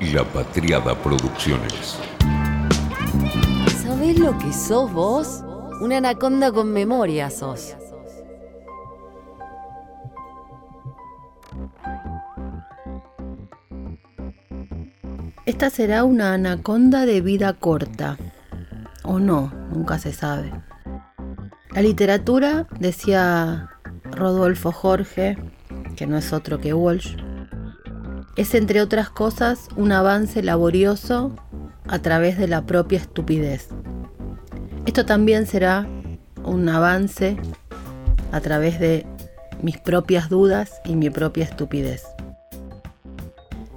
La Patriada Producciones. ¿Sabés lo que sos vos? Una anaconda con memoria sos. Esta será una anaconda de vida corta. O no, nunca se sabe. La literatura, decía Rodolfo Jorge, que no es otro que Walsh, es entre otras cosas un avance laborioso a través de la propia estupidez. Esto también será un avance a través de mis propias dudas y mi propia estupidez.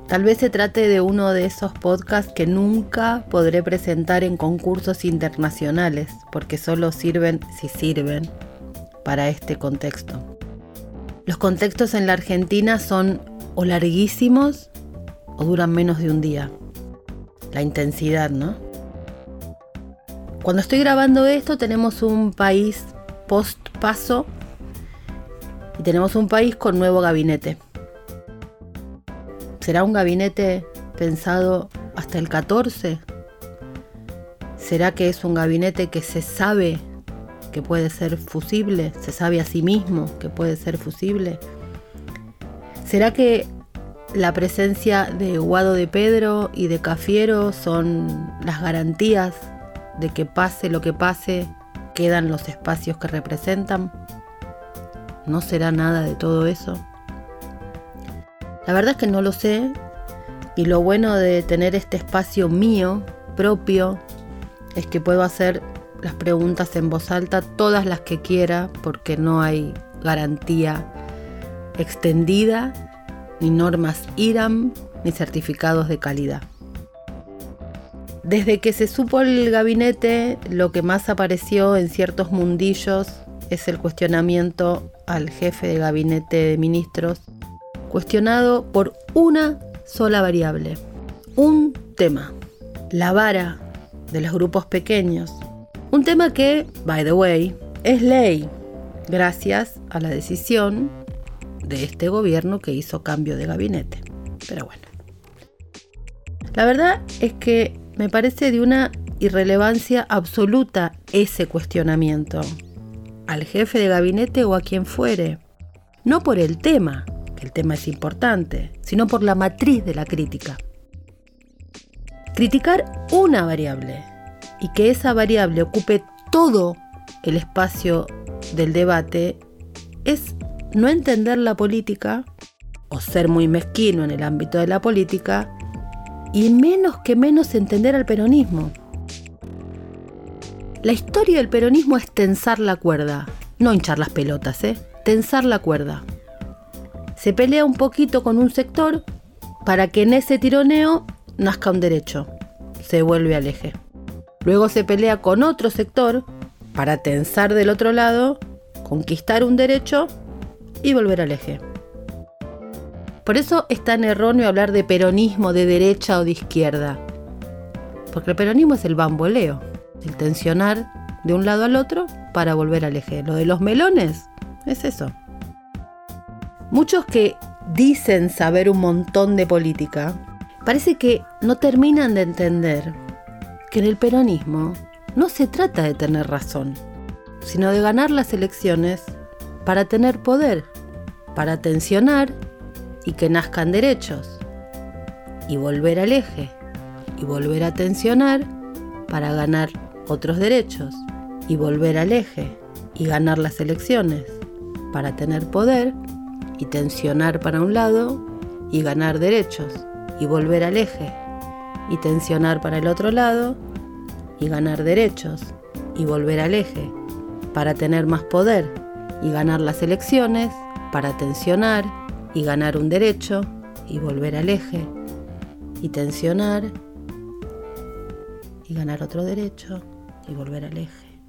Tal vez se trate de uno de esos podcasts que nunca podré presentar en concursos internacionales, porque solo sirven si sirven para este contexto. Los contextos en la Argentina son o larguísimos o duran menos de un día. La intensidad, ¿no? Cuando estoy grabando esto tenemos un país post-paso y tenemos un país con nuevo gabinete. ¿Será un gabinete pensado hasta el 14? ¿Será que es un gabinete que se sabe que puede ser fusible? ¿Se sabe a sí mismo que puede ser fusible? ¿Será que la presencia de Guado de Pedro y de Cafiero son las garantías de que pase lo que pase, quedan los espacios que representan? ¿No será nada de todo eso? La verdad es que no lo sé y lo bueno de tener este espacio mío, propio, es que puedo hacer las preguntas en voz alta, todas las que quiera, porque no hay garantía extendida, ni normas IRAM, ni certificados de calidad. Desde que se supo el gabinete, lo que más apareció en ciertos mundillos es el cuestionamiento al jefe de gabinete de ministros cuestionado por una sola variable, un tema, la vara de los grupos pequeños. Un tema que, by the way, es ley, gracias a la decisión de este gobierno que hizo cambio de gabinete. Pero bueno. La verdad es que me parece de una irrelevancia absoluta ese cuestionamiento al jefe de gabinete o a quien fuere. No por el tema, el tema es importante, sino por la matriz de la crítica. Criticar una variable y que esa variable ocupe todo el espacio del debate es no entender la política o ser muy mezquino en el ámbito de la política y menos que menos entender al peronismo. La historia del peronismo es tensar la cuerda, no hinchar las pelotas, ¿eh? Tensar la cuerda se pelea un poquito con un sector para que en ese tironeo nazca un derecho. Se vuelve al eje. Luego se pelea con otro sector para tensar del otro lado, conquistar un derecho y volver al eje. Por eso es tan erróneo hablar de peronismo de derecha o de izquierda. Porque el peronismo es el bamboleo, el tensionar de un lado al otro para volver al eje. Lo de los melones es eso. Muchos que dicen saber un montón de política, parece que no terminan de entender que en el peronismo no se trata de tener razón, sino de ganar las elecciones para tener poder, para tensionar y que nazcan derechos, y volver al eje, y volver a tensionar para ganar otros derechos, y volver al eje, y ganar las elecciones, para tener poder y tensionar para un lado y ganar derechos. Y volver al eje y tensionar para el otro lado y ganar derechos. Y volver al eje para tener más poder y ganar las elecciones, para tensionar y ganar un derecho y volver al eje y tensionar y ganar otro derecho y volver al eje.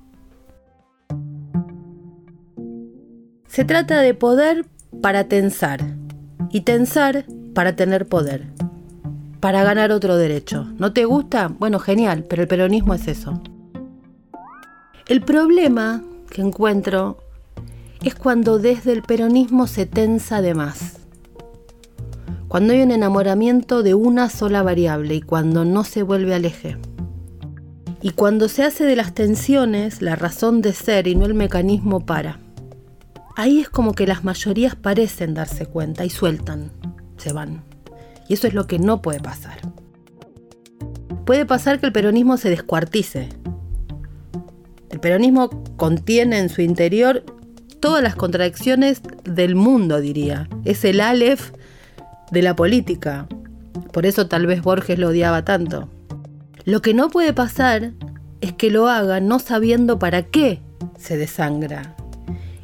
Se trata de poder para tensar y tensar para tener poder, para ganar otro derecho. ¿No te gusta? Bueno, genial, pero el peronismo es eso. El problema que encuentro es cuando desde el peronismo se tensa de más. Cuando hay un enamoramiento de una sola variable y cuando no se vuelve al eje. Y cuando se hace de las tensiones la razón de ser y no el mecanismo para. Ahí es como que las mayorías parecen darse cuenta y sueltan, se van. Y eso es lo que no puede pasar. Puede pasar que el peronismo se descuartice. El peronismo contiene en su interior todas las contradicciones del mundo, diría. Es el Aleph de la política. Por eso tal vez Borges lo odiaba tanto. Lo que no puede pasar es que lo haga no sabiendo para qué se desangra.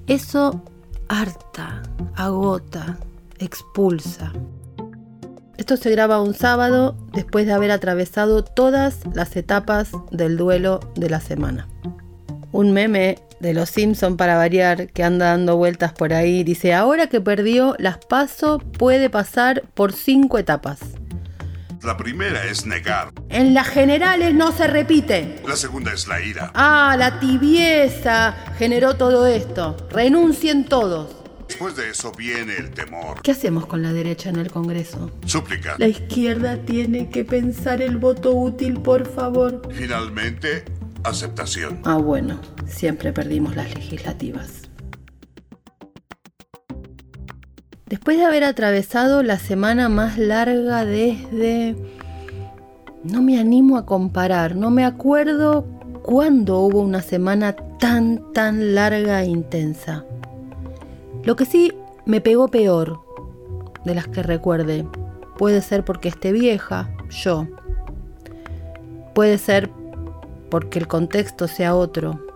Eso harta, agota, expulsa. Esto se graba un sábado después de haber atravesado todas las etapas del duelo de la semana. Un meme de los Simpson para variar que anda dando vueltas por ahí dice, ahora que perdió las paso puede pasar por cinco etapas. La primera es negar. En las generales no se repite. La segunda es la ira. Ah, la tibieza generó todo esto. Renuncien todos. Después de eso viene el temor. ¿Qué hacemos con la derecha en el Congreso? Súplica. La izquierda tiene que pensar el voto útil, por favor. Finalmente, aceptación. Ah, bueno, siempre perdimos las legislativas. Después de haber atravesado la semana más larga desde... No me animo a comparar, no me acuerdo cuándo hubo una semana tan, tan larga e intensa. Lo que sí me pegó peor de las que recuerde, puede ser porque esté vieja, yo. Puede ser porque el contexto sea otro.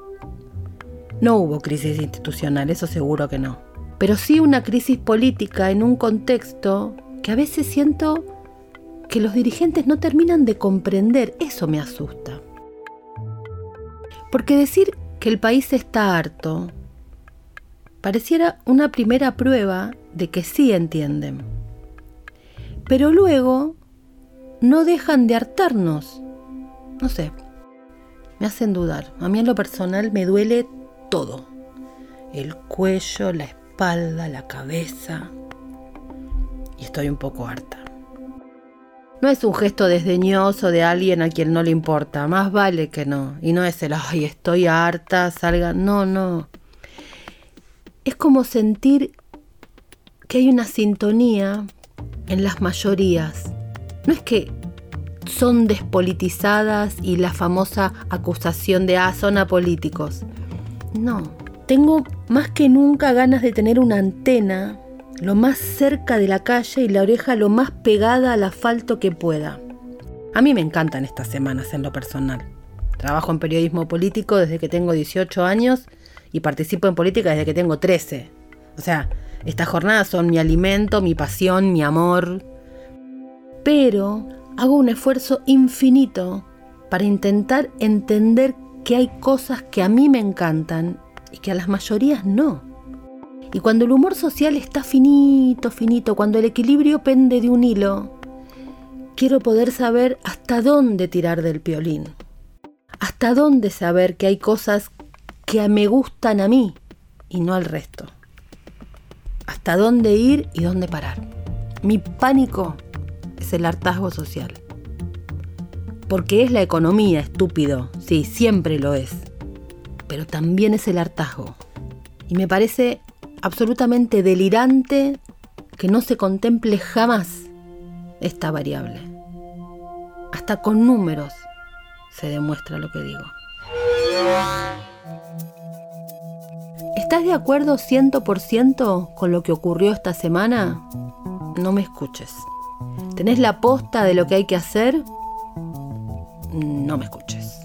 No hubo crisis institucional, eso seguro que no pero sí una crisis política en un contexto que a veces siento que los dirigentes no terminan de comprender. Eso me asusta. Porque decir que el país está harto pareciera una primera prueba de que sí entienden. Pero luego no dejan de hartarnos. No sé, me hacen dudar. A mí en lo personal me duele todo. El cuello, la espalda la cabeza. Y estoy un poco harta. No es un gesto desdeñoso de alguien a quien no le importa, más vale que no. Y no es el, ay, estoy harta, salga. No, no. Es como sentir que hay una sintonía en las mayorías. No es que son despolitizadas y la famosa acusación de, ah, son apolíticos. No, tengo más que nunca ganas de tener una antena lo más cerca de la calle y la oreja lo más pegada al asfalto que pueda. A mí me encantan estas semanas en lo personal. Trabajo en periodismo político desde que tengo 18 años y participo en política desde que tengo 13. O sea, estas jornadas son mi alimento, mi pasión, mi amor. Pero hago un esfuerzo infinito para intentar entender que hay cosas que a mí me encantan y que a las mayorías no. Y cuando el humor social está finito, finito, cuando el equilibrio pende de un hilo, quiero poder saber hasta dónde tirar del piolín. Hasta dónde saber que hay cosas que me gustan a mí y no al resto. Hasta dónde ir y dónde parar. Mi pánico es el hartazgo social. Porque es la economía, estúpido. Sí, siempre lo es pero también es el hartazgo. Y me parece absolutamente delirante que no se contemple jamás esta variable. Hasta con números se demuestra lo que digo. ¿Estás de acuerdo 100% con lo que ocurrió esta semana? No me escuches. ¿Tenés la posta de lo que hay que hacer? No me escuches.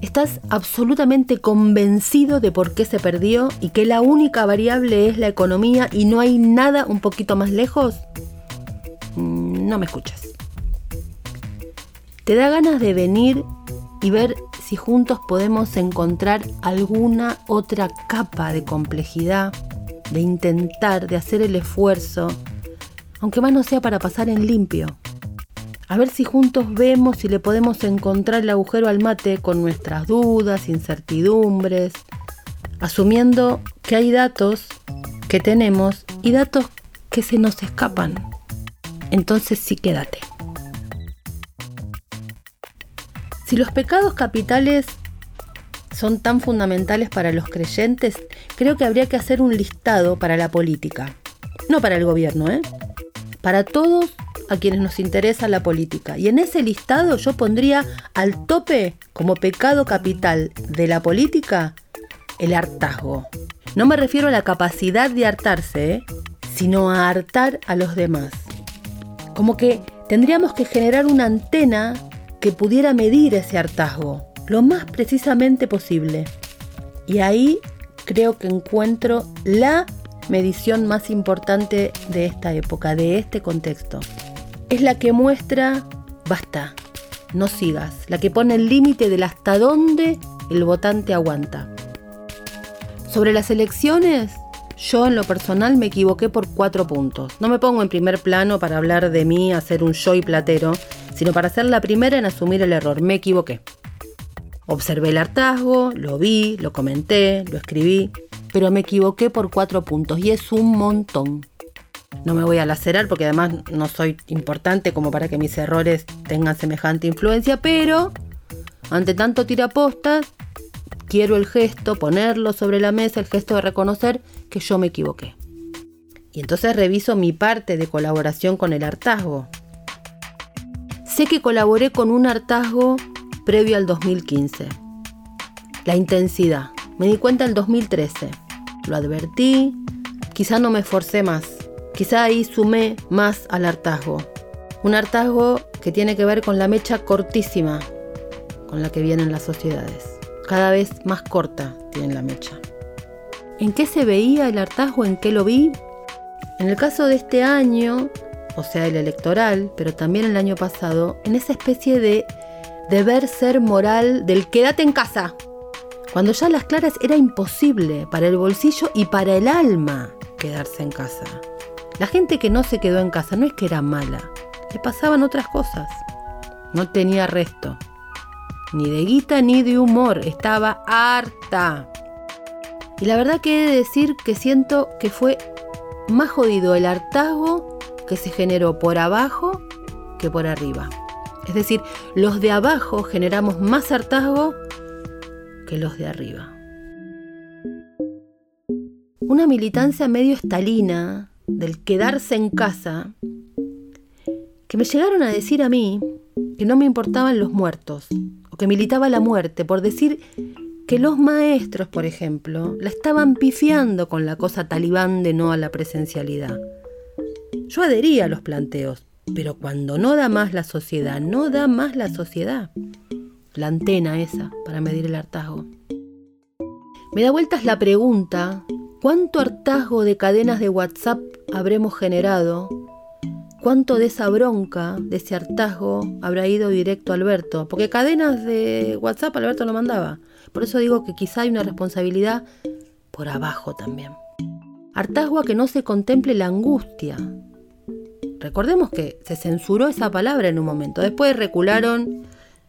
¿Estás absolutamente convencido de por qué se perdió y que la única variable es la economía y no hay nada un poquito más lejos? No me escuchas. ¿Te da ganas de venir y ver si juntos podemos encontrar alguna otra capa de complejidad, de intentar, de hacer el esfuerzo, aunque más no sea para pasar en limpio? A ver si juntos vemos si le podemos encontrar el agujero al mate con nuestras dudas, incertidumbres, asumiendo que hay datos que tenemos y datos que se nos escapan. Entonces sí quédate. Si los pecados capitales son tan fundamentales para los creyentes, creo que habría que hacer un listado para la política. No para el gobierno, ¿eh? Para todos a quienes nos interesa la política. Y en ese listado yo pondría al tope como pecado capital de la política el hartazgo. No me refiero a la capacidad de hartarse, ¿eh? sino a hartar a los demás. Como que tendríamos que generar una antena que pudiera medir ese hartazgo lo más precisamente posible. Y ahí creo que encuentro la medición más importante de esta época, de este contexto. Es la que muestra, basta, no sigas, la que pone el límite del hasta dónde el votante aguanta. Sobre las elecciones, yo en lo personal me equivoqué por cuatro puntos. No me pongo en primer plano para hablar de mí, hacer un show y platero, sino para ser la primera en asumir el error. Me equivoqué. Observé el hartazgo, lo vi, lo comenté, lo escribí, pero me equivoqué por cuatro puntos y es un montón. No me voy a lacerar porque además no soy importante como para que mis errores tengan semejante influencia, pero ante tanto tirapostas, quiero el gesto, ponerlo sobre la mesa, el gesto de reconocer que yo me equivoqué. Y entonces reviso mi parte de colaboración con el hartazgo. Sé que colaboré con un hartazgo previo al 2015. La intensidad. Me di cuenta el 2013. Lo advertí, quizá no me esforcé más. Quizá ahí sumé más al hartazgo. Un hartazgo que tiene que ver con la mecha cortísima con la que vienen las sociedades. Cada vez más corta tienen la mecha. ¿En qué se veía el hartazgo? ¿En qué lo vi? En el caso de este año, o sea, el electoral, pero también el año pasado, en esa especie de deber ser moral del quédate en casa, cuando ya las claras era imposible para el bolsillo y para el alma quedarse en casa. La gente que no se quedó en casa no es que era mala, le pasaban otras cosas. No tenía resto, ni de guita ni de humor, estaba harta. Y la verdad que he de decir que siento que fue más jodido el hartazgo que se generó por abajo que por arriba. Es decir, los de abajo generamos más hartazgo que los de arriba. Una militancia medio estalina del quedarse en casa, que me llegaron a decir a mí que no me importaban los muertos, o que militaba la muerte, por decir que los maestros, por ejemplo, la estaban pifiando con la cosa talibán de no a la presencialidad. Yo adhería a los planteos, pero cuando no da más la sociedad, no da más la sociedad. La antena esa para medir el hartazgo. Me da vueltas la pregunta, ¿cuánto hartazgo de cadenas de WhatsApp habremos generado? ¿Cuánto de esa bronca, de ese hartazgo, habrá ido directo a Alberto? Porque cadenas de WhatsApp Alberto no mandaba. Por eso digo que quizá hay una responsabilidad por abajo también. Hartazgo a que no se contemple la angustia, Recordemos que se censuró esa palabra en un momento, después recularon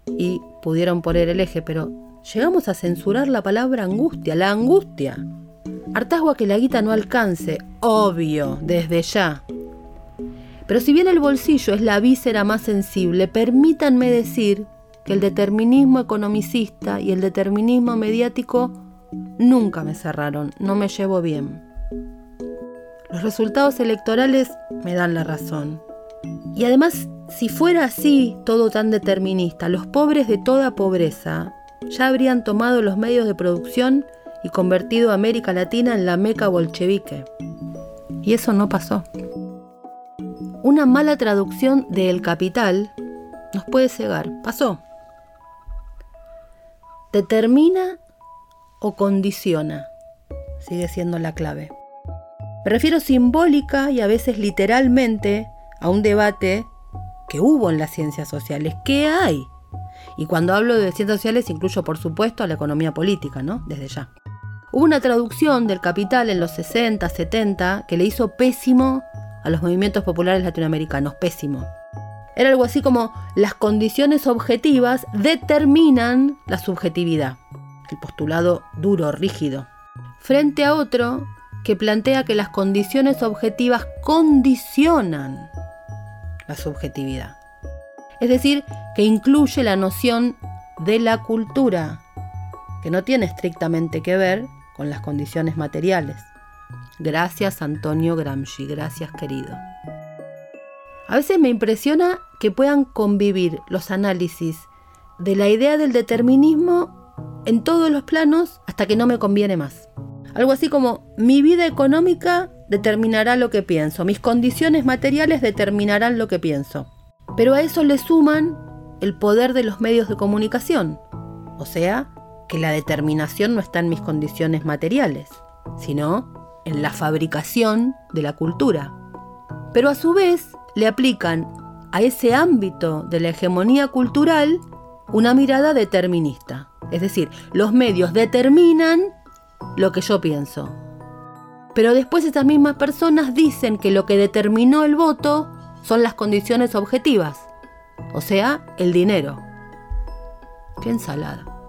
y pudieron poner el eje, pero llegamos a censurar la palabra angustia, la angustia. Hartazgo a que la guita no alcance, obvio, desde ya. Pero si bien el bolsillo es la víscera más sensible, permítanme decir que el determinismo economicista y el determinismo mediático nunca me cerraron, no me llevo bien. Los resultados electorales me dan la razón. Y además, si fuera así todo tan determinista, los pobres de toda pobreza ya habrían tomado los medios de producción y convertido a América Latina en la meca bolchevique. Y eso no pasó. Una mala traducción de El Capital nos puede cegar. Pasó. Determina o condiciona. Sigue siendo la clave. Me refiero simbólica y a veces literalmente a un debate que hubo en las ciencias sociales. ¿Qué hay? Y cuando hablo de ciencias sociales incluyo por supuesto a la economía política, ¿no? Desde ya. Hubo una traducción del capital en los 60, 70 que le hizo pésimo a los movimientos populares latinoamericanos, pésimo. Era algo así como las condiciones objetivas determinan la subjetividad. El postulado duro, rígido. Frente a otro que plantea que las condiciones objetivas condicionan la subjetividad. Es decir, que incluye la noción de la cultura, que no tiene estrictamente que ver con las condiciones materiales. Gracias Antonio Gramsci, gracias querido. A veces me impresiona que puedan convivir los análisis de la idea del determinismo en todos los planos hasta que no me conviene más. Algo así como mi vida económica determinará lo que pienso, mis condiciones materiales determinarán lo que pienso. Pero a eso le suman el poder de los medios de comunicación, o sea, que la determinación no está en mis condiciones materiales, sino en la fabricación de la cultura. Pero a su vez le aplican a ese ámbito de la hegemonía cultural una mirada determinista. Es decir, los medios determinan lo que yo pienso. Pero después estas mismas personas dicen que lo que determinó el voto son las condiciones objetivas, o sea, el dinero. Qué ensalada.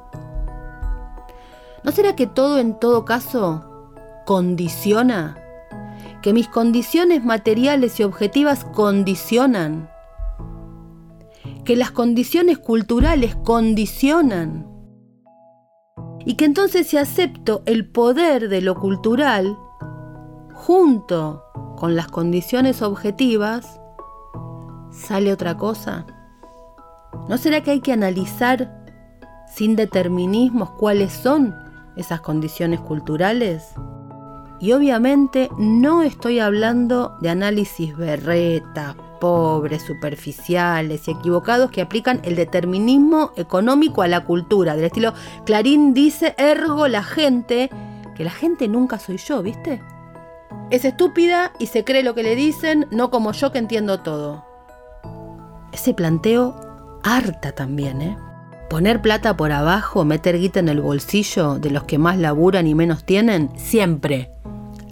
¿No será que todo en todo caso condiciona? ¿Que mis condiciones materiales y objetivas condicionan? ¿Que las condiciones culturales condicionan? Y que entonces si acepto el poder de lo cultural junto con las condiciones objetivas, sale otra cosa. ¿No será que hay que analizar sin determinismos cuáles son esas condiciones culturales? Y obviamente no estoy hablando de análisis berreta, pobres, superficiales y equivocados que aplican el determinismo económico a la cultura, del estilo Clarín dice ergo la gente, que la gente nunca soy yo, ¿viste? Es estúpida y se cree lo que le dicen, no como yo que entiendo todo. Ese planteo harta también, ¿eh? Poner plata por abajo, meter guita en el bolsillo de los que más laburan y menos tienen, siempre.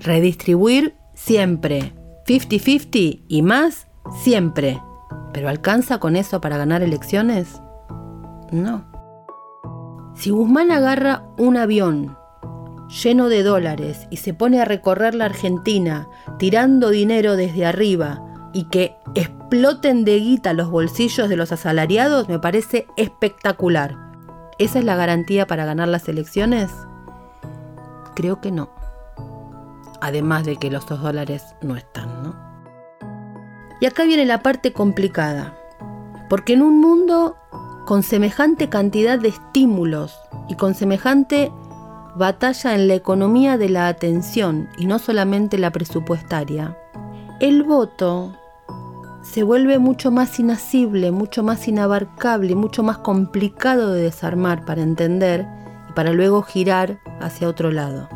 Redistribuir, siempre. 50-50 y más, siempre. ¿Pero alcanza con eso para ganar elecciones? No. Si Guzmán agarra un avión lleno de dólares y se pone a recorrer la Argentina tirando dinero desde arriba y que exploten de guita los bolsillos de los asalariados me parece espectacular. ¿Esa es la garantía para ganar las elecciones? Creo que no. Además de que los dos dólares no están, ¿no? Y acá viene la parte complicada. Porque en un mundo con semejante cantidad de estímulos y con semejante batalla en la economía de la atención y no solamente la presupuestaria, el voto se vuelve mucho más inasible, mucho más inabarcable, mucho más complicado de desarmar para entender y para luego girar hacia otro lado.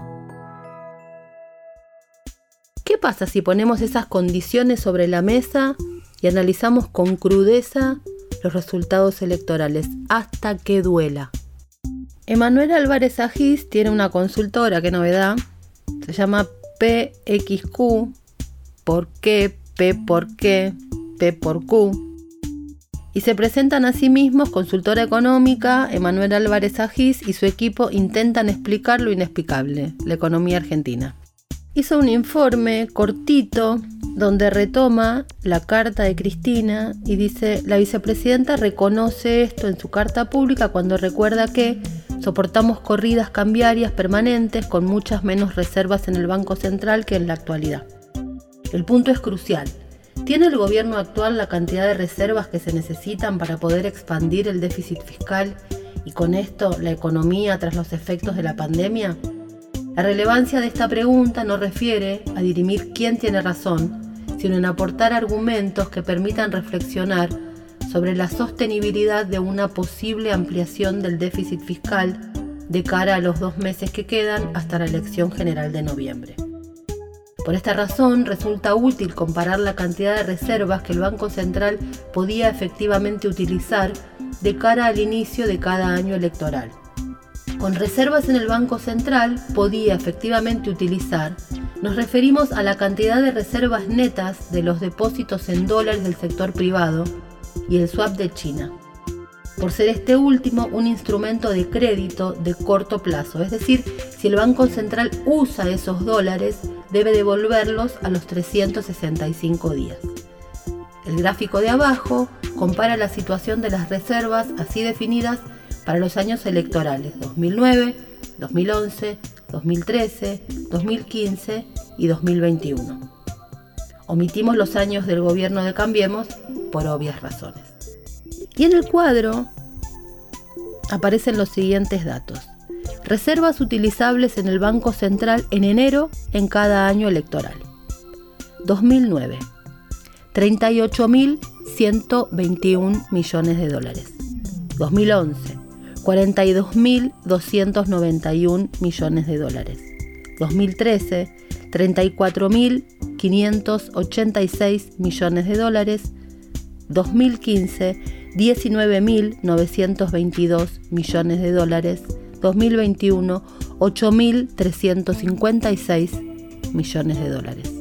¿Qué pasa si ponemos esas condiciones sobre la mesa y analizamos con crudeza los resultados electorales hasta que duela? Emanuel Álvarez Agis tiene una consultora, qué novedad, se llama PXQ, ¿por qué? P por qué, P por Q. Y se presentan a sí mismos consultora económica, Emanuel Álvarez Agis y su equipo intentan explicar lo inexplicable, la economía argentina. Hizo un informe cortito donde retoma la carta de Cristina y dice, la vicepresidenta reconoce esto en su carta pública cuando recuerda que soportamos corridas cambiarias permanentes con muchas menos reservas en el Banco Central que en la actualidad. El punto es crucial. ¿Tiene el gobierno actual la cantidad de reservas que se necesitan para poder expandir el déficit fiscal y con esto la economía tras los efectos de la pandemia? La relevancia de esta pregunta no refiere a dirimir quién tiene razón, sino en aportar argumentos que permitan reflexionar sobre la sostenibilidad de una posible ampliación del déficit fiscal de cara a los dos meses que quedan hasta la elección general de noviembre. Por esta razón, resulta útil comparar la cantidad de reservas que el Banco Central podía efectivamente utilizar de cara al inicio de cada año electoral. Con reservas en el Banco Central podía efectivamente utilizar, nos referimos a la cantidad de reservas netas de los depósitos en dólares del sector privado y el swap de China, por ser este último un instrumento de crédito de corto plazo, es decir, si el Banco Central usa esos dólares debe devolverlos a los 365 días. El gráfico de abajo compara la situación de las reservas así definidas para los años electorales 2009, 2011, 2013, 2015 y 2021. Omitimos los años del gobierno de Cambiemos por obvias razones. Y en el cuadro aparecen los siguientes datos. Reservas utilizables en el Banco Central en enero en cada año electoral. 2009. 38.121 millones de dólares. 2011. 42.291 millones de dólares. 2013. 34.586 millones de dólares. 2015, 19.922 millones de dólares. 2021, 8.356 millones de dólares.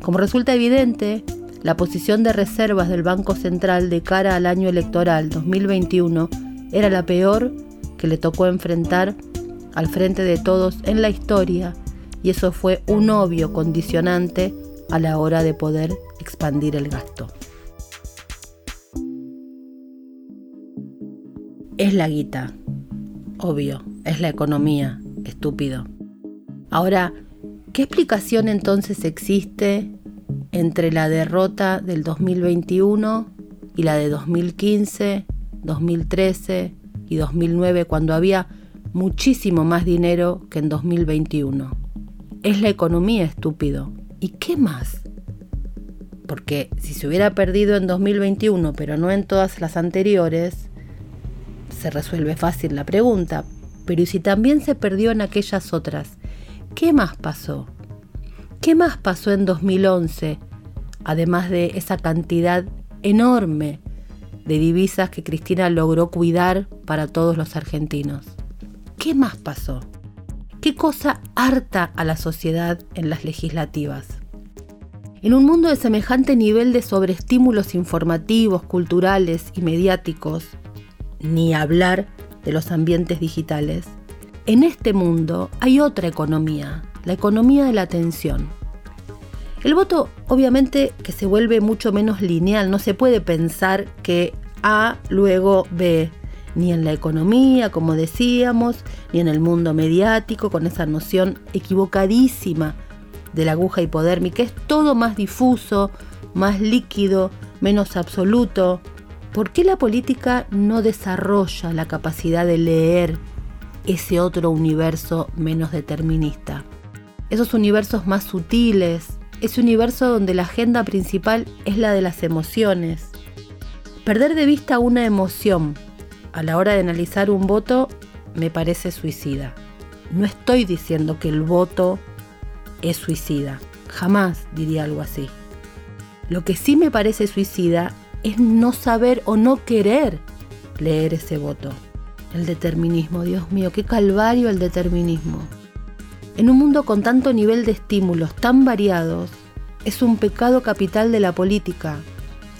Como resulta evidente, la posición de reservas del Banco Central de cara al año electoral 2021 era la peor que le tocó enfrentar al frente de todos en la historia y eso fue un obvio condicionante a la hora de poder expandir el gasto. Es la guita, obvio, es la economía, estúpido. Ahora, ¿qué explicación entonces existe entre la derrota del 2021 y la de 2015, 2013 y 2009 cuando había muchísimo más dinero que en 2021? Es la economía, estúpido. ¿Y qué más? Porque si se hubiera perdido en 2021, pero no en todas las anteriores, se resuelve fácil la pregunta. Pero ¿y si también se perdió en aquellas otras? ¿Qué más pasó? ¿Qué más pasó en 2011, además de esa cantidad enorme de divisas que Cristina logró cuidar para todos los argentinos? ¿Qué más pasó? ¿Qué cosa harta a la sociedad en las legislativas? En un mundo de semejante nivel de sobreestímulos informativos, culturales y mediáticos, ni hablar de los ambientes digitales, en este mundo hay otra economía, la economía de la atención. El voto obviamente que se vuelve mucho menos lineal, no se puede pensar que A luego B, ni en la economía, como decíamos, ni en el mundo mediático, con esa noción equivocadísima de la aguja hipodérmica. Es todo más difuso, más líquido, menos absoluto. ¿Por qué la política no desarrolla la capacidad de leer ese otro universo menos determinista? Esos universos más sutiles, ese universo donde la agenda principal es la de las emociones. Perder de vista una emoción a la hora de analizar un voto me parece suicida. No estoy diciendo que el voto es suicida. Jamás diría algo así. Lo que sí me parece suicida es no saber o no querer leer ese voto. El determinismo, Dios mío, qué calvario el determinismo. En un mundo con tanto nivel de estímulos tan variados, es un pecado capital de la política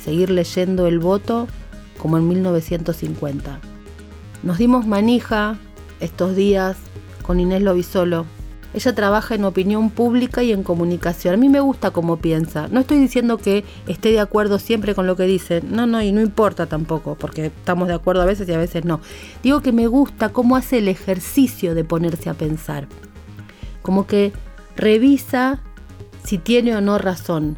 seguir leyendo el voto como en 1950. Nos dimos manija estos días con Inés Lobisolo. Ella trabaja en opinión pública y en comunicación. A mí me gusta cómo piensa. No estoy diciendo que esté de acuerdo siempre con lo que dice. No, no, y no importa tampoco, porque estamos de acuerdo a veces y a veces no. Digo que me gusta cómo hace el ejercicio de ponerse a pensar. Como que revisa si tiene o no razón.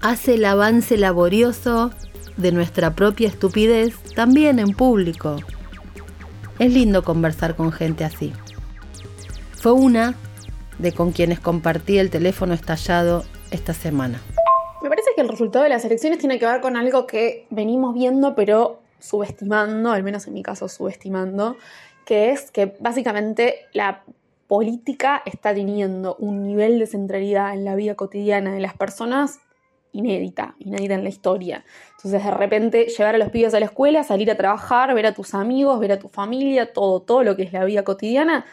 Hace el avance laborioso de nuestra propia estupidez también en público. Es lindo conversar con gente así. Fue una de con quienes compartí el teléfono estallado esta semana. Me parece que el resultado de las elecciones tiene que ver con algo que venimos viendo pero subestimando, al menos en mi caso subestimando, que es que básicamente la política está teniendo un nivel de centralidad en la vida cotidiana de las personas inédita, inédita en la historia. Entonces, de repente, llevar a los pibes a la escuela, salir a trabajar, ver a tus amigos, ver a tu familia, todo, todo lo que es la vida cotidiana,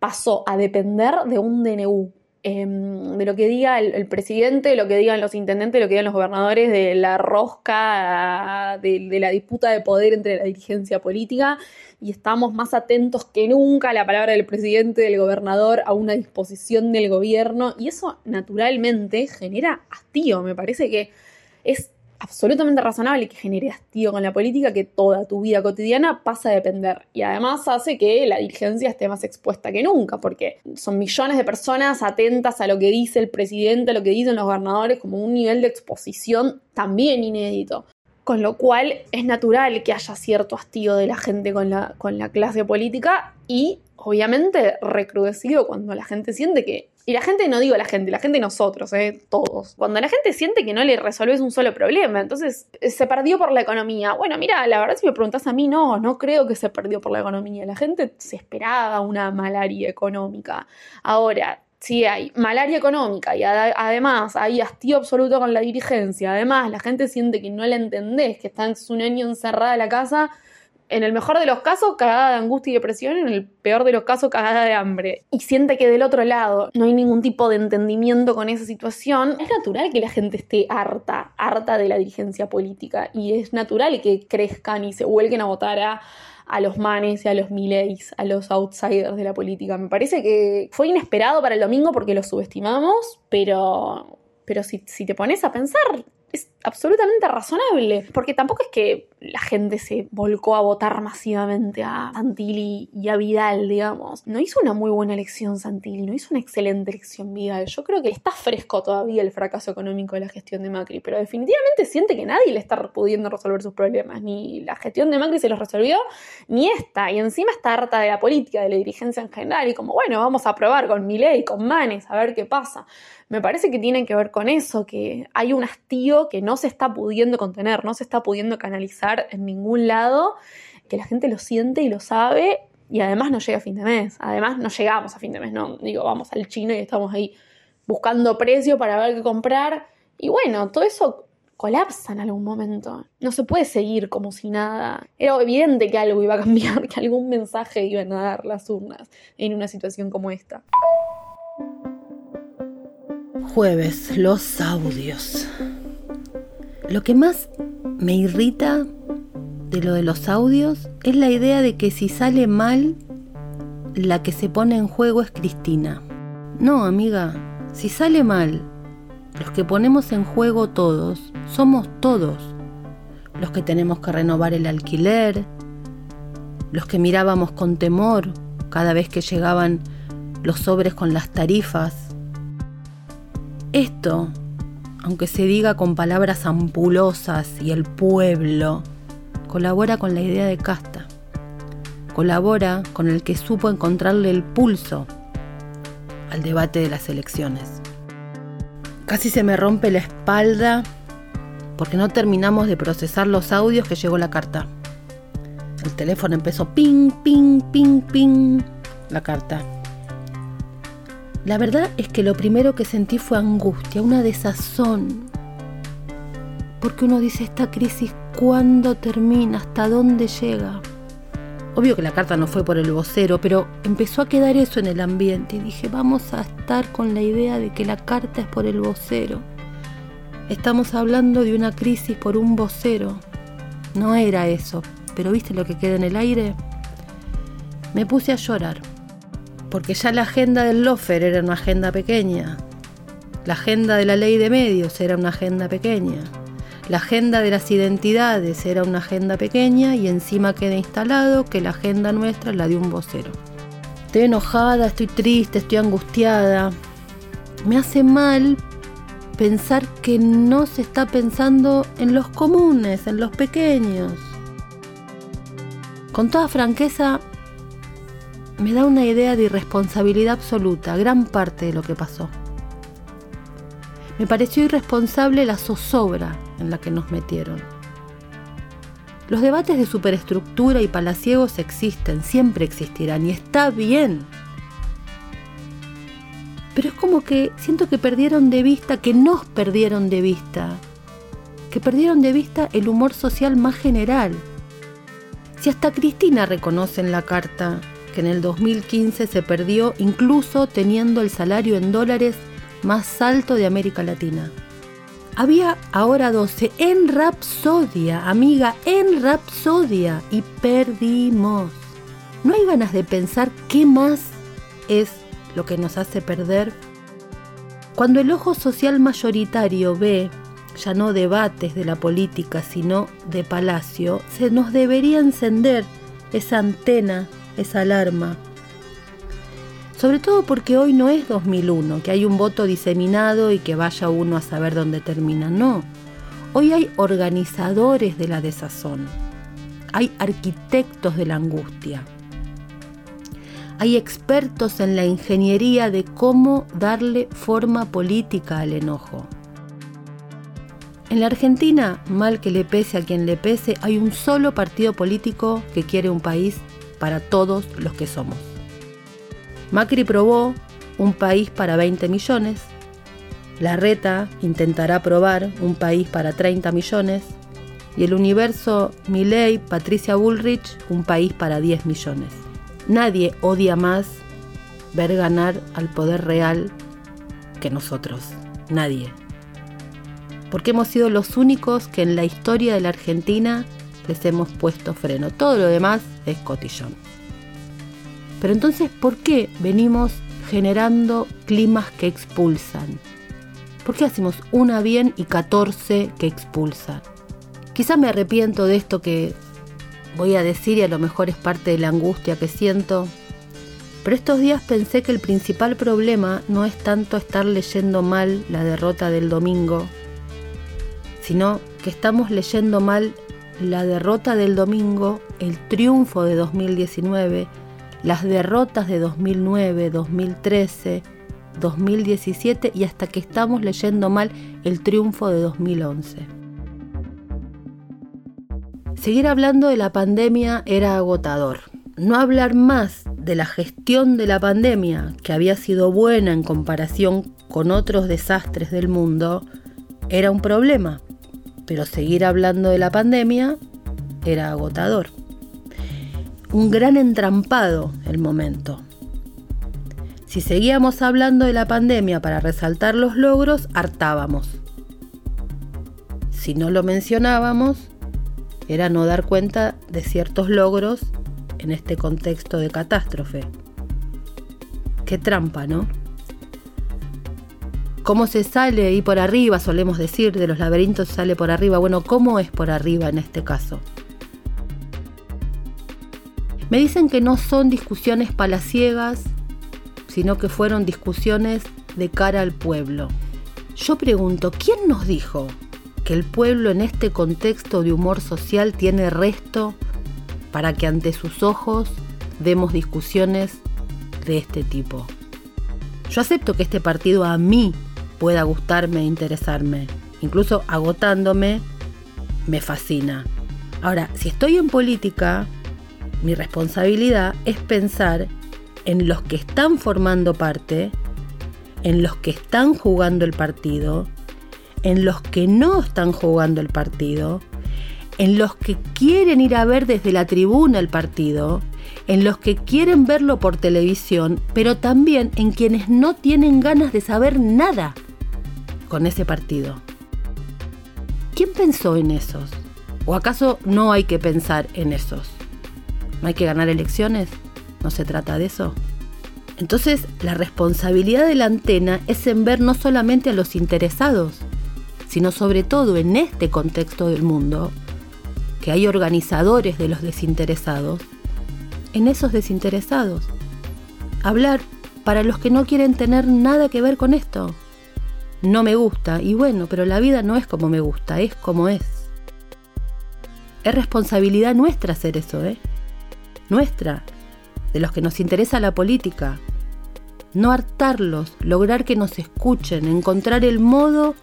pasó a depender de un DNU. em, de lo que diga el, el, presidente, de lo que digan los intendentes, de lo que digan los gobernadores, de la rosca, de, la disputa de poder entre la dirigencia política. Y estamos más atentos que nunca a la palabra del presidente, del gobernador, a una disposición del gobierno. Y eso naturalmente genera hastío, me parece que es absolutamente razonable que genere hastío con la política que toda tu vida cotidiana pasa a depender. Y además hace que la dirigencia esté más expuesta que nunca, porque son millones de personas atentas a lo que dice el presidente, a lo que dicen los gobernadores, como un nivel de exposición también inédito. Con lo cual es natural que haya cierto hastío de la gente con la, con la clase política y obviamente recrudecido cuando la gente siente que y la gente, no digo la gente, la gente nosotros, ¿eh? todos. Cuando la gente siente que no le resolves un solo problema, entonces eh, se perdió por la economía. Bueno, mira, la verdad si me preguntas a mí, no, no creo que se perdió por la economía. La gente se esperaba una malaria económica. Ahora, si hay malaria económica y ad además hay hastío absoluto con la dirigencia, además la gente siente que no la entendés, que está en un año encerrada en la casa, en el mejor de los casos, cagada de angustia y depresión, en el peor de los casos, cagada de hambre. Y siente que del otro lado no hay ningún tipo de entendimiento con esa situación, es natural que la gente esté harta, harta de la dirigencia política. Y es natural que crezcan y se vuelquen a votar a, los manes y a los mileys, a los outsiders de la política. Me parece que fue inesperado para el domingo porque lo subestimamos, pero, pero si te pones a pensar, es absolutamente razonable, porque tampoco es que la gente se volcó a votar masivamente a Santilli y a Vidal, digamos. No hizo una muy buena elección Santilli, no hizo una excelente elección Vidal. Yo creo que está fresco todavía el fracaso económico de la gestión de Macri, pero definitivamente siente que nadie le está pudiendo resolver sus problemas. Ni la gestión de Macri se los resolvió, ni esta. Y encima está harta de la política, de la dirigencia en general, y como, bueno, vamos a probar con Milei, con Manes, a ver qué pasa. Me parece que tiene que ver con eso, que hay un hastío que no se está pudiendo contener, no se está pudiendo canalizar en ningún lado, que la gente lo siente y lo sabe y además no llega a fin de mes. Además no llegamos a fin de mes, no digo, vamos al chino y estamos ahí buscando precio para ver qué comprar. Y bueno, todo eso colapsa en algún momento. No se puede seguir como si nada. Era evidente que algo iba a cambiar, que algún mensaje iban a dar las urnas en una situación como esta. Jueves, los audios. Lo que más me irrita de lo de los audios es la idea de que si sale mal, la que se pone en juego es Cristina. No, amiga, si sale mal, los que ponemos en juego todos, somos todos. Los que tenemos que renovar el alquiler, los que mirábamos con temor cada vez que llegaban los sobres con las tarifas, esto, aunque se diga con palabras ampulosas y el pueblo, colabora con la idea de casta. Colabora con el que supo encontrarle el pulso al debate de las elecciones. Casi se me rompe la espalda porque no terminamos de procesar los audios que llegó la carta. El teléfono empezó ping, ping, ping, ping. La carta. La verdad es que lo primero que sentí fue angustia, una desazón. Porque uno dice, esta crisis, ¿cuándo termina? ¿Hasta dónde llega? Obvio que la carta no fue por el vocero, pero empezó a quedar eso en el ambiente y dije, vamos a estar con la idea de que la carta es por el vocero. Estamos hablando de una crisis por un vocero. No era eso, pero ¿viste lo que queda en el aire? Me puse a llorar porque ya la agenda del Lofer era una agenda pequeña, la agenda de la ley de medios era una agenda pequeña, la agenda de las identidades era una agenda pequeña y encima queda instalado que la agenda nuestra es la de un vocero. Estoy enojada, estoy triste, estoy angustiada. Me hace mal pensar que no se está pensando en los comunes, en los pequeños. Con toda franqueza, me da una idea de irresponsabilidad absoluta, gran parte de lo que pasó. Me pareció irresponsable la zozobra en la que nos metieron. Los debates de superestructura y palaciegos existen, siempre existirán y está bien. Pero es como que siento que perdieron de vista, que nos perdieron de vista, que perdieron de vista el humor social más general. Si hasta Cristina reconoce en la carta que en el 2015 se perdió incluso teniendo el salario en dólares más alto de América Latina. Había ahora 12 en Rapsodia, amiga, en Rapsodia, y perdimos. ¿No hay ganas de pensar qué más es lo que nos hace perder? Cuando el ojo social mayoritario ve ya no debates de la política, sino de palacio, se nos debería encender esa antena, esa alarma. Sobre todo porque hoy no es 2001, que hay un voto diseminado y que vaya uno a saber dónde termina. No, hoy hay organizadores de la desazón, hay arquitectos de la angustia, hay expertos en la ingeniería de cómo darle forma política al enojo. En la Argentina, mal que le pese a quien le pese, hay un solo partido político que quiere un país para todos los que somos. Macri probó un país para 20 millones, Larreta intentará probar un país para 30 millones y el universo Milley, Patricia Bullrich, un país para 10 millones. Nadie odia más ver ganar al poder real que nosotros. Nadie porque hemos sido los únicos que en la historia de la Argentina les hemos puesto freno. Todo lo demás es cotillón. Pero entonces, ¿por qué venimos generando climas que expulsan? ¿Por qué hacemos una bien y 14 que expulsan? Quizá me arrepiento de esto que voy a decir y a lo mejor es parte de la angustia que siento. Pero estos días pensé que el principal problema no es tanto estar leyendo mal la derrota del domingo, sino que estamos leyendo mal la derrota del domingo, el triunfo de 2019, las derrotas de 2009, 2013, 2017 y hasta que estamos leyendo mal el triunfo de 2011. Seguir hablando de la pandemia era agotador. No hablar más de la gestión de la pandemia, que había sido buena en comparación con otros desastres del mundo, era un problema pero seguir hablando de la pandemia era agotador. Un gran entrampado el momento. Si seguíamos hablando de la pandemia para resaltar los logros, hartábamos. Si no lo mencionábamos, era no dar cuenta de ciertos logros en este contexto de catástrofe. Qué trampa, ¿no? ¿Cómo se sale ahí por arriba? Solemos decir, de los laberintos sale por arriba. Bueno, ¿cómo es por arriba en este caso? Me dicen que no son discusiones palaciegas, sino que fueron discusiones de cara al pueblo. Yo pregunto, ¿quién nos dijo que el pueblo en este contexto de humor social tiene resto para que ante sus ojos demos discusiones de este tipo? Yo acepto que este partido a mí pueda gustarme interesarme. Incluso agotándome, me fascina. Ahora, si estoy en política, mi responsabilidad es pensar en los que están formando parte, en los que están jugando el partido, en los que no están jugando el partido, en los que quieren ir a ver desde la tribuna el partido, en los que quieren verlo por televisión, pero también en quienes no tienen ganas de saber nada con ese partido. ¿Quién pensó en esos? ¿O acaso no hay que pensar en esos? ¿No hay que ganar elecciones? ¿No se trata de eso? Entonces, la responsabilidad de la antena es en ver no solamente a los interesados, sino sobre todo en este contexto del mundo, que hay organizadores de los desinteresados, en esos desinteresados. Hablar para los que no quieren tener nada que ver con esto no me gusta. Y bueno, pero la vida no es como me gusta, es como es. Es responsabilidad nuestra hacer eso, ¿eh? Nuestra, de los que nos interesa la política. No hartarlos, lograr que nos escuchen, encontrar el modo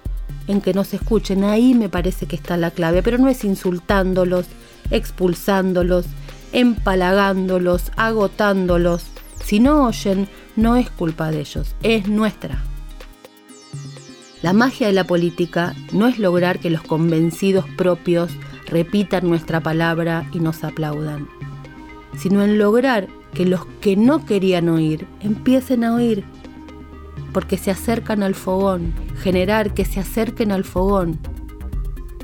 en que nos escuchen. Ahí me parece que está la clave, pero no es insultándolos, expulsándolos, empalagándolos, agotándolos. Si no oyen, no es culpa de ellos, es nuestra. La magia de la política no es lograr que los convencidos propios repitan nuestra palabra y nos aplaudan. sino en lograr que los que no querían oír empiecen a oír, porque se acercan al fogón, generar que se acerquen al fogón.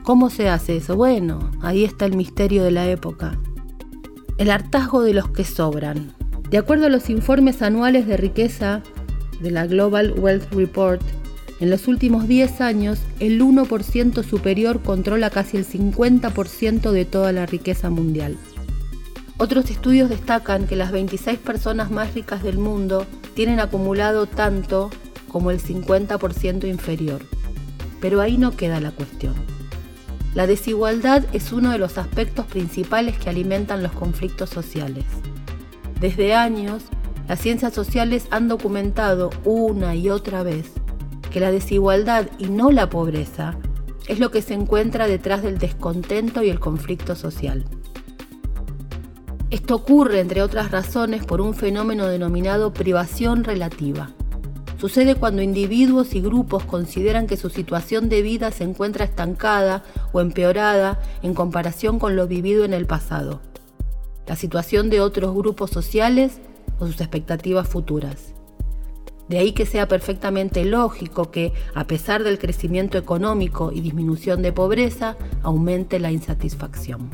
¿Cómo se hace eso? Bueno, ahí está el misterio de la época. El hartazgo de los que sobran. De acuerdo a los informes anuales de riqueza de la Global Wealth Report, en los últimos 10 años, el 1% superior controla casi el 50% de toda la riqueza mundial. Otros estudios destacan que las 26 personas más ricas del mundo tienen acumulado tanto como el 50% inferior. Pero ahí no queda la cuestión. La desigualdad es uno de los aspectos principales que alimentan los conflictos sociales. Desde años, las ciencias sociales han documentado una y otra vez que la desigualdad y no la pobreza es lo que se encuentra detrás del descontento y el conflicto social. Esto ocurre, entre otras razones, por un fenómeno denominado privación relativa. Sucede cuando individuos y grupos consideran que su situación de vida se encuentra estancada o empeorada en comparación con lo vivido en el pasado, la situación de otros grupos sociales o sus expectativas futuras. De ahí que sea perfectamente lógico que, a pesar del crecimiento económico y disminución de pobreza, aumente la insatisfacción.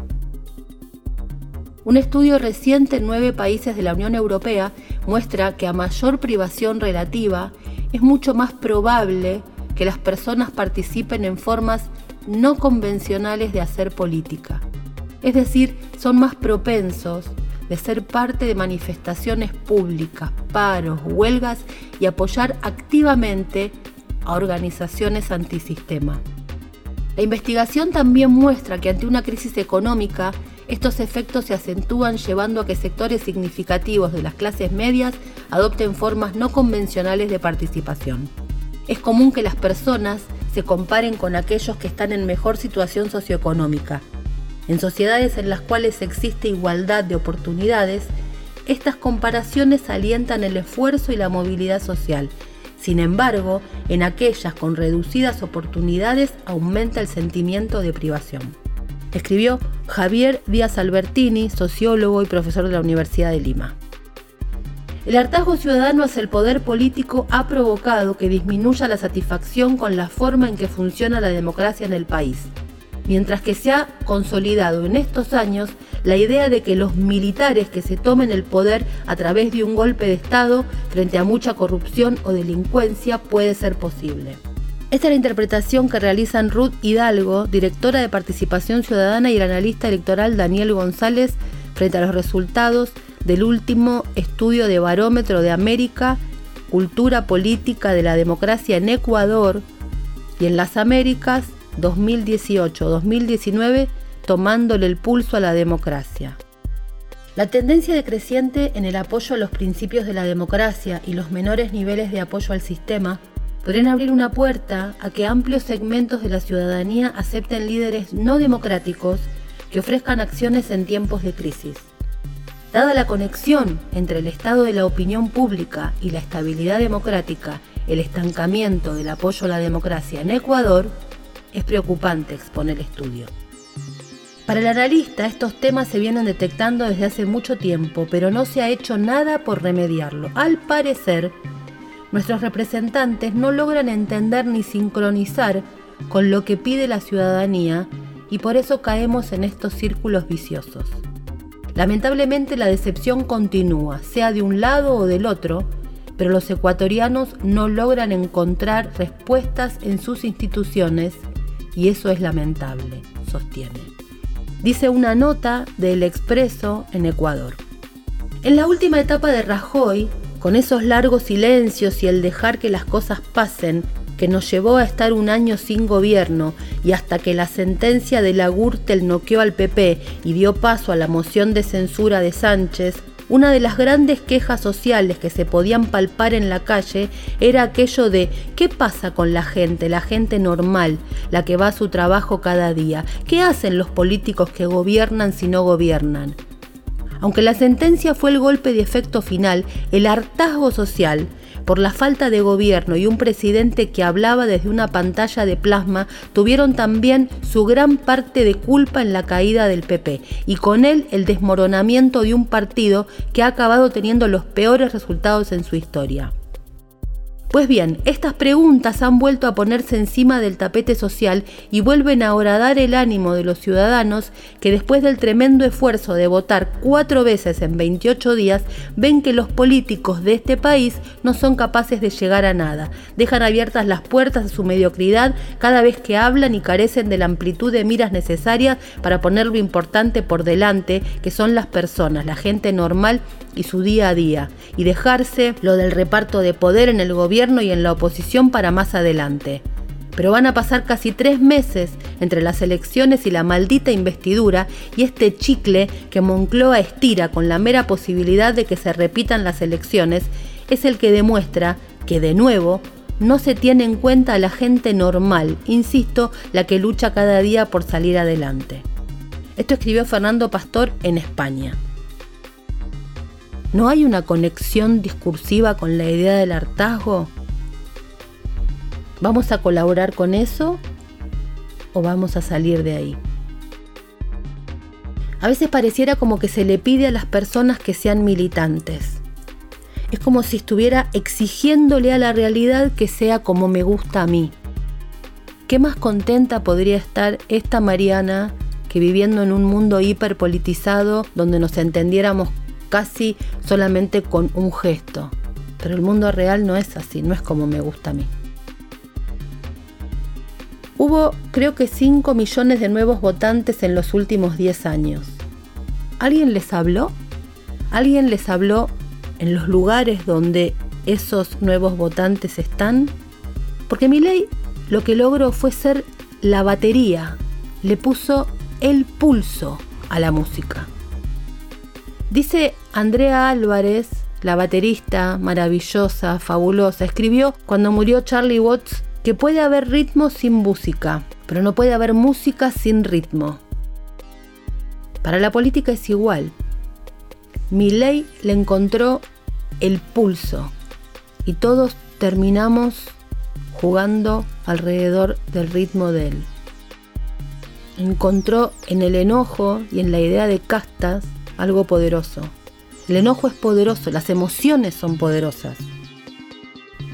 Un estudio reciente en nueve países de la Unión Europea muestra que a mayor privación relativa es mucho más probable que las personas participen en formas no convencionales de hacer política. Es decir, son más propensos de ser parte de manifestaciones públicas, paros, huelgas y apoyar activamente a organizaciones antisistema. La investigación también muestra que ante una crisis económica, estos efectos se acentúan llevando a que sectores significativos de las clases medias adopten formas no convencionales de participación. Es común que las personas se comparen con aquellos que están en mejor situación socioeconómica. En sociedades en las cuales existe igualdad de oportunidades, estas comparaciones alientan el esfuerzo y la movilidad social. Sin embargo, en aquellas con reducidas oportunidades aumenta el sentimiento de privación escribió Javier Díaz Albertini, sociólogo y profesor de la Universidad de Lima. El hartazgo ciudadano hacia el poder político ha provocado que disminuya la satisfacción con la forma en que funciona la democracia en el país, mientras que se ha consolidado en estos años la idea de que los militares que se tomen el poder a través de un golpe de Estado frente a mucha corrupción o delincuencia puede ser posible. Esta es la interpretación que realizan Ruth Hidalgo, directora de Participación Ciudadana, y el analista electoral Daniel González frente a los resultados del último estudio de Barómetro de América, Cultura Política de la Democracia en Ecuador y en las Américas 2018-2019, tomándole el pulso a la democracia. La tendencia decreciente en el apoyo a los principios de la democracia y los menores niveles de apoyo al sistema podrían abrir una puerta a que amplios segmentos de la ciudadanía acepten líderes no democráticos que ofrezcan acciones en tiempos de crisis. Dada la conexión entre el estado de la opinión pública y la estabilidad democrática, el estancamiento del apoyo a la democracia en Ecuador, es preocupante, expone el estudio. Para el analista, estos temas se vienen detectando desde hace mucho tiempo, pero no se ha hecho nada por remediarlo. Al parecer, nuestros representantes no logran entender ni sincronizar con lo que pide la ciudadanía y por eso caemos en estos círculos viciosos. Lamentablemente la decepción continúa, sea de un lado o del otro, pero los ecuatorianos no logran encontrar respuestas en sus instituciones y eso es lamentable, sostiene. Dice una nota del Expreso en Ecuador. En la última etapa de Rajoy, con esos largos silencios y el dejar que las cosas pasen, que nos llevó a estar un año sin gobierno y hasta que la sentencia de la Gürtel noqueó al PP y dio paso a la moción de censura de Sánchez, una de las grandes quejas sociales que se podían palpar en la calle era aquello de ¿qué pasa con la gente, la gente normal, la que va a su trabajo cada día? ¿Qué hacen los políticos que gobiernan si no gobiernan? Aunque la sentencia fue el golpe de efecto final, el hartazgo social por la falta de gobierno y un presidente que hablaba desde una pantalla de plasma, tuvieron también su gran parte de culpa en la caída del PP y con él el desmoronamiento de un partido que ha acabado teniendo los peores resultados en su historia. Pues bien, estas preguntas han vuelto a ponerse encima del tapete social y vuelven a horadar el ánimo de los ciudadanos que después del tremendo esfuerzo de votar cuatro veces en 28 días, ven que los políticos de este país no son capaces de llegar a nada. Dejan abiertas las puertas a su mediocridad cada vez que hablan y carecen de la amplitud de miras necesarias para poner lo importante por delante, que son las personas, la gente normal y su día a día, y dejarse lo del reparto de poder en el gobierno y en la oposición para más adelante. Pero van a pasar casi tres meses entre las elecciones y la maldita investidura y este chicle que Moncloa estira con la mera posibilidad de que se repitan las elecciones es el que demuestra que de nuevo no se tiene en cuenta a la gente normal, insisto, la que lucha cada día por salir adelante. Esto escribió Fernando Pastor en España. ¿No hay una conexión discursiva con la idea del hartazgo? ¿Vamos a colaborar con eso o vamos a salir de ahí? A veces pareciera como que se le pide a las personas que sean militantes. Es como si estuviera exigiéndole a la realidad que sea como me gusta a mí. ¿Qué más contenta podría estar esta Mariana que viviendo en un mundo hiperpolitizado donde nos entendiéramos casi solamente con un gesto. Pero el mundo real no es así, no es como me gusta a mí. Hubo creo que 5 millones de nuevos votantes en los últimos 10 años. ¿Alguien les habló? ¿Alguien les habló en los lugares donde esos nuevos votantes están? Porque mi ley lo que logró fue ser la batería, le puso el pulso a la música. Dice Andrea Álvarez, la baterista maravillosa, fabulosa, escribió cuando murió Charlie Watts que puede haber ritmo sin música, pero no puede haber música sin ritmo. Para la política es igual. ley le encontró el pulso y todos terminamos jugando alrededor del ritmo de él. Encontró en el enojo y en la idea de castas algo poderoso. El enojo es poderoso, las emociones son poderosas.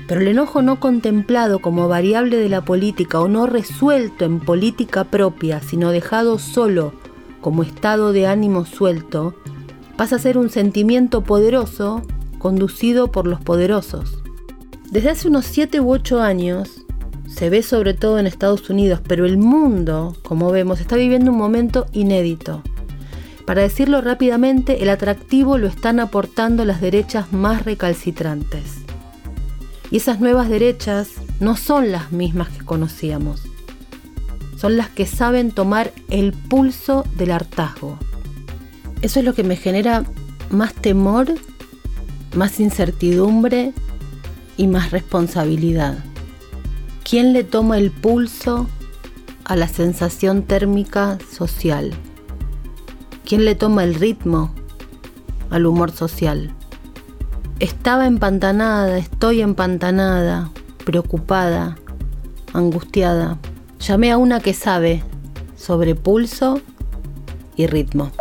Pero el enojo no contemplado como variable de la política o no resuelto en política propia, sino dejado solo como estado de ánimo suelto, pasa a ser un sentimiento poderoso conducido por los poderosos. Desde hace unos 7 u 8 años, se ve sobre todo en Estados Unidos, pero el mundo, como vemos, está viviendo un momento inédito. Para decirlo rápidamente, el atractivo lo están aportando las derechas más recalcitrantes. Y esas nuevas derechas no son las mismas que conocíamos. Son las que saben tomar el pulso del hartazgo. Eso es lo que me genera más temor, más incertidumbre y más responsabilidad. ¿Quién le toma el pulso a la sensación térmica social? ¿Quién le toma el ritmo al humor social? Estaba empantanada, estoy empantanada, preocupada, angustiada. Llamé a una que sabe sobre pulso y ritmo.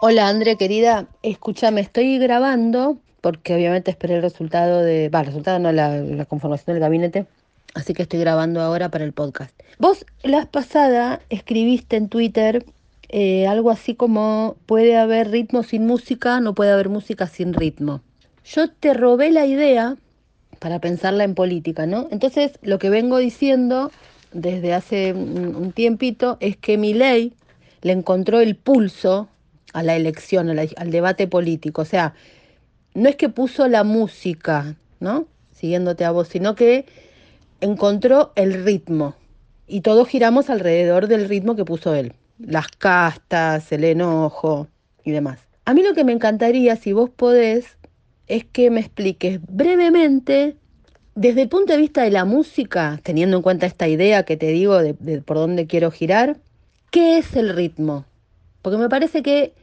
Hola Andrea querida, escúchame, estoy grabando porque obviamente esperé el resultado de, va, el resultado no, la, la conformación del gabinete, así que estoy grabando ahora para el podcast. Vos la pasada escribiste en Twitter eh, algo así como puede haber ritmo sin música, no puede haber música sin ritmo. Yo te robé la idea para pensarla en política, ¿no? Entonces, lo que vengo diciendo desde hace un tiempito es que mi ley le encontró el pulso a la elección, al debate político. O sea, no es que puso la música, ¿no? Siguiéndote a vos, sino que encontró el ritmo. Y todos giramos alrededor del ritmo que puso él las castas, el enojo y demás. A mí lo que me encantaría, si vos podés, es que me expliques brevemente, desde el punto de vista de la música, teniendo en cuenta esta idea que te digo de, por dónde quiero girar, ¿qué es el ritmo? Porque me parece que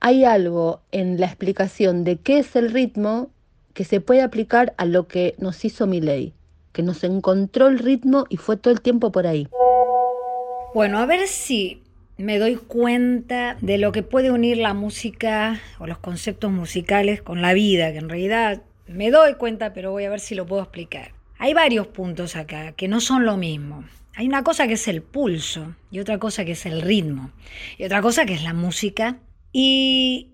hay algo en la explicación de qué es el ritmo que se puede aplicar a lo que nos hizo Milei, que nos encontró el ritmo y fue todo el tiempo por ahí. Bueno, a ver si me doy cuenta de lo que puede unir la música o los conceptos musicales con la vida, que en realidad me doy cuenta, pero voy a ver si lo puedo explicar. Hay varios puntos acá que no son lo mismo. Hay una cosa que es el pulso y otra cosa que es el ritmo y otra cosa que es la música. Y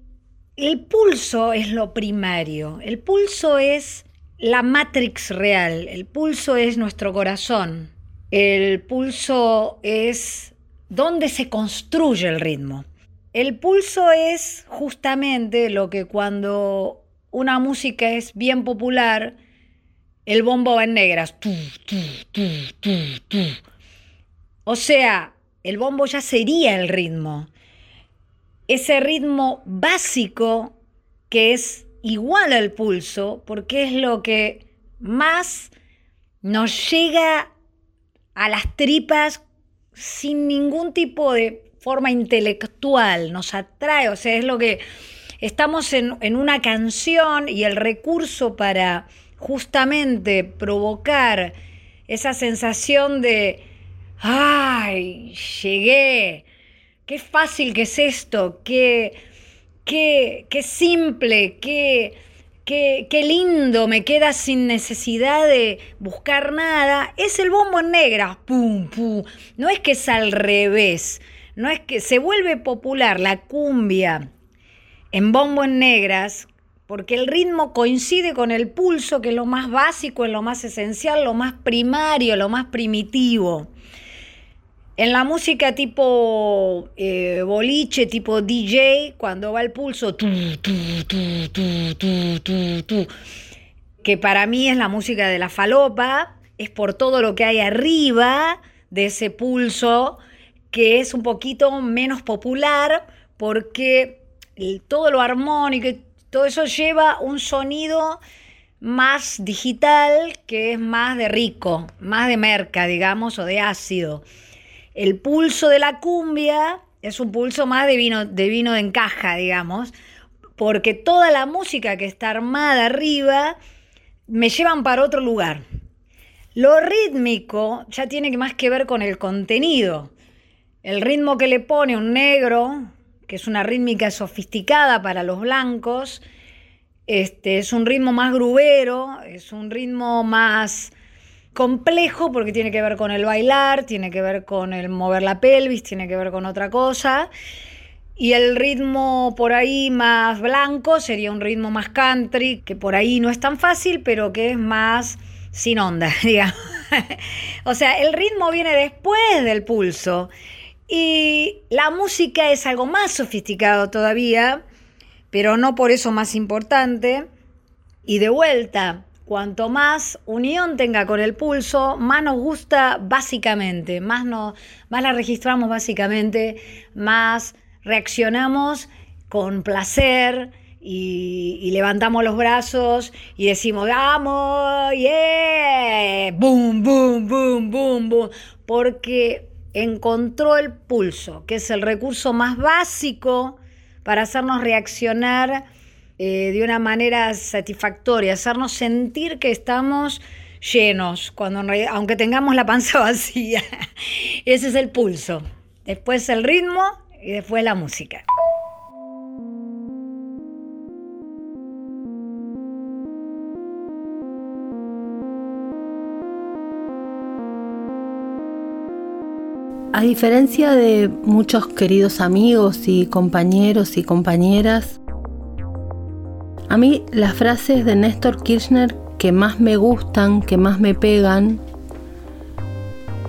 el pulso es lo primario. El pulso es la matrix real. El pulso es nuestro corazón. El pulso es donde se construye el ritmo. El pulso es justamente lo que cuando una música es bien popular, el bombo va en negras. O sea, el bombo ya sería el ritmo. Ese ritmo básico que es igual al pulso, porque es lo que más nos llega a las tripas sin ningún tipo de forma intelectual, nos atrae, o sea, es lo que estamos en, en una canción y el recurso para justamente provocar esa sensación de, ay, llegué, qué fácil que es esto, qué, qué, qué simple, qué, qué, lindo, me queda sin necesidad de buscar nada, es el bombo en negra, pum, pum. No es que es al revés, no es que se vuelve popular la cumbia en bombo en negras, porque el ritmo coincide con el pulso, que es lo más básico, es lo más esencial, lo más primario, lo más primitivo. En la música tipo eh, boliche, tipo DJ, cuando va el pulso, que para mí es la música de la falopa, es por todo lo que hay arriba de ese pulso, que es un poquito menos popular, porque todo lo armónico, todo eso lleva un sonido más digital, que es más de rico, más de merca, digamos, o de ácido. El pulso de la cumbia es un pulso más de vino de, vino de encaja, digamos, porque toda la música que está armada arriba me llevan para otro lugar. Lo rítmico ya tiene más que ver con el contenido. El ritmo que le pone un negro, que es una rítmica sofisticada para los blancos, este, es un ritmo más grubero, es un ritmo más complejo porque tiene que ver con el bailar, tiene que ver con el mover la pelvis, tiene que ver con otra cosa. Y el ritmo por ahí más blanco sería un ritmo más country, que por ahí no es tan fácil, pero que es más sin onda, digamos. o sea, el ritmo viene después del pulso. Y la música es algo más sofisticado todavía, pero no por eso más importante. Y de vuelta, Cuanto más unión tenga con el pulso, más nos gusta básicamente, más, más la registramos básicamente, más reaccionamos con placer y, levantamos los brazos y decimos, vamos, yeah, boom, boom, boom, boom, boom, porque encontró el pulso, que es el recurso más básico para hacernos reaccionar eh, de una manera satisfactoria, hacernos sentir que estamos llenos, cuando aunque tengamos la panza vacía. Ese es el pulso. Después el ritmo y después la música. A diferencia de muchos queridos amigos y compañeros y compañeras, a mí las frases de Néstor Kirchner que más me gustan, que más me pegan,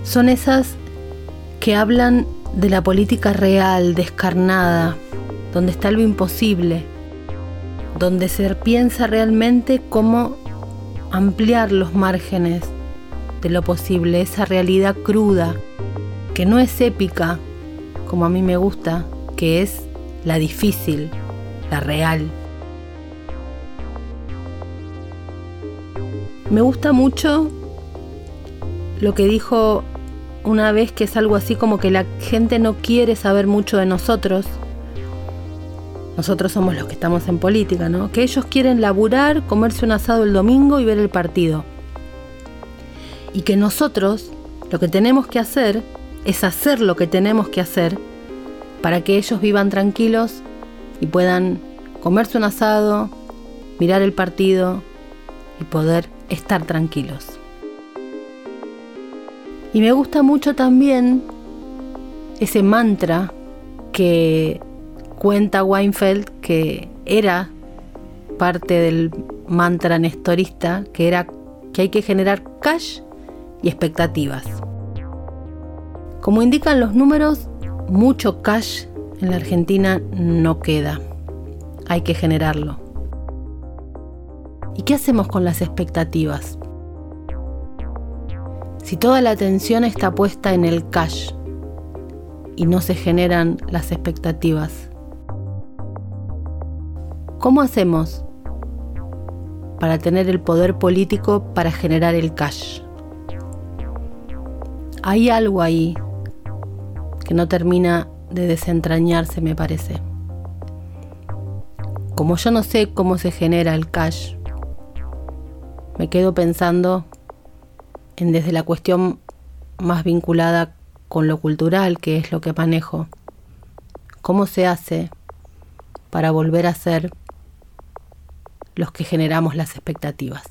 son esas que hablan de la política real, descarnada, donde está lo imposible, donde se piensa realmente cómo ampliar los márgenes de lo posible, esa realidad cruda, que no es épica, como a mí me gusta, que es la difícil, la real. Me gusta mucho lo que dijo una vez que es algo así como que la gente no quiere saber mucho de nosotros nosotros somos los que estamos en política, ¿no? Que ellos quieren laburar, comerse un asado el domingo y ver el partido. Y que nosotros lo que tenemos que hacer es hacer lo que tenemos que hacer para que ellos vivan tranquilos y puedan comerse un asado, mirar el partido y poder estar tranquilos. Y me gusta mucho también ese mantra que cuenta Weinfeld que era parte del mantra nestorista, que era que hay que generar cash y expectativas. Como indican los números, mucho cash en la Argentina no queda. Hay que generarlo. ¿Y qué hacemos con las expectativas? Si toda la atención está puesta en el cash y no se generan las expectativas, ¿cómo hacemos para tener el poder político para generar el cash? Hay algo ahí que no termina de desentrañarse, me parece. Como yo no sé cómo se genera el cash, me quedo pensando en desde la cuestión más vinculada con lo cultural, que es lo que manejo. ¿Cómo se hace para volver a ser los que generamos las expectativas?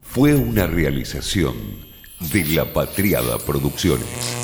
Fue una realización de La Patriada Producciones.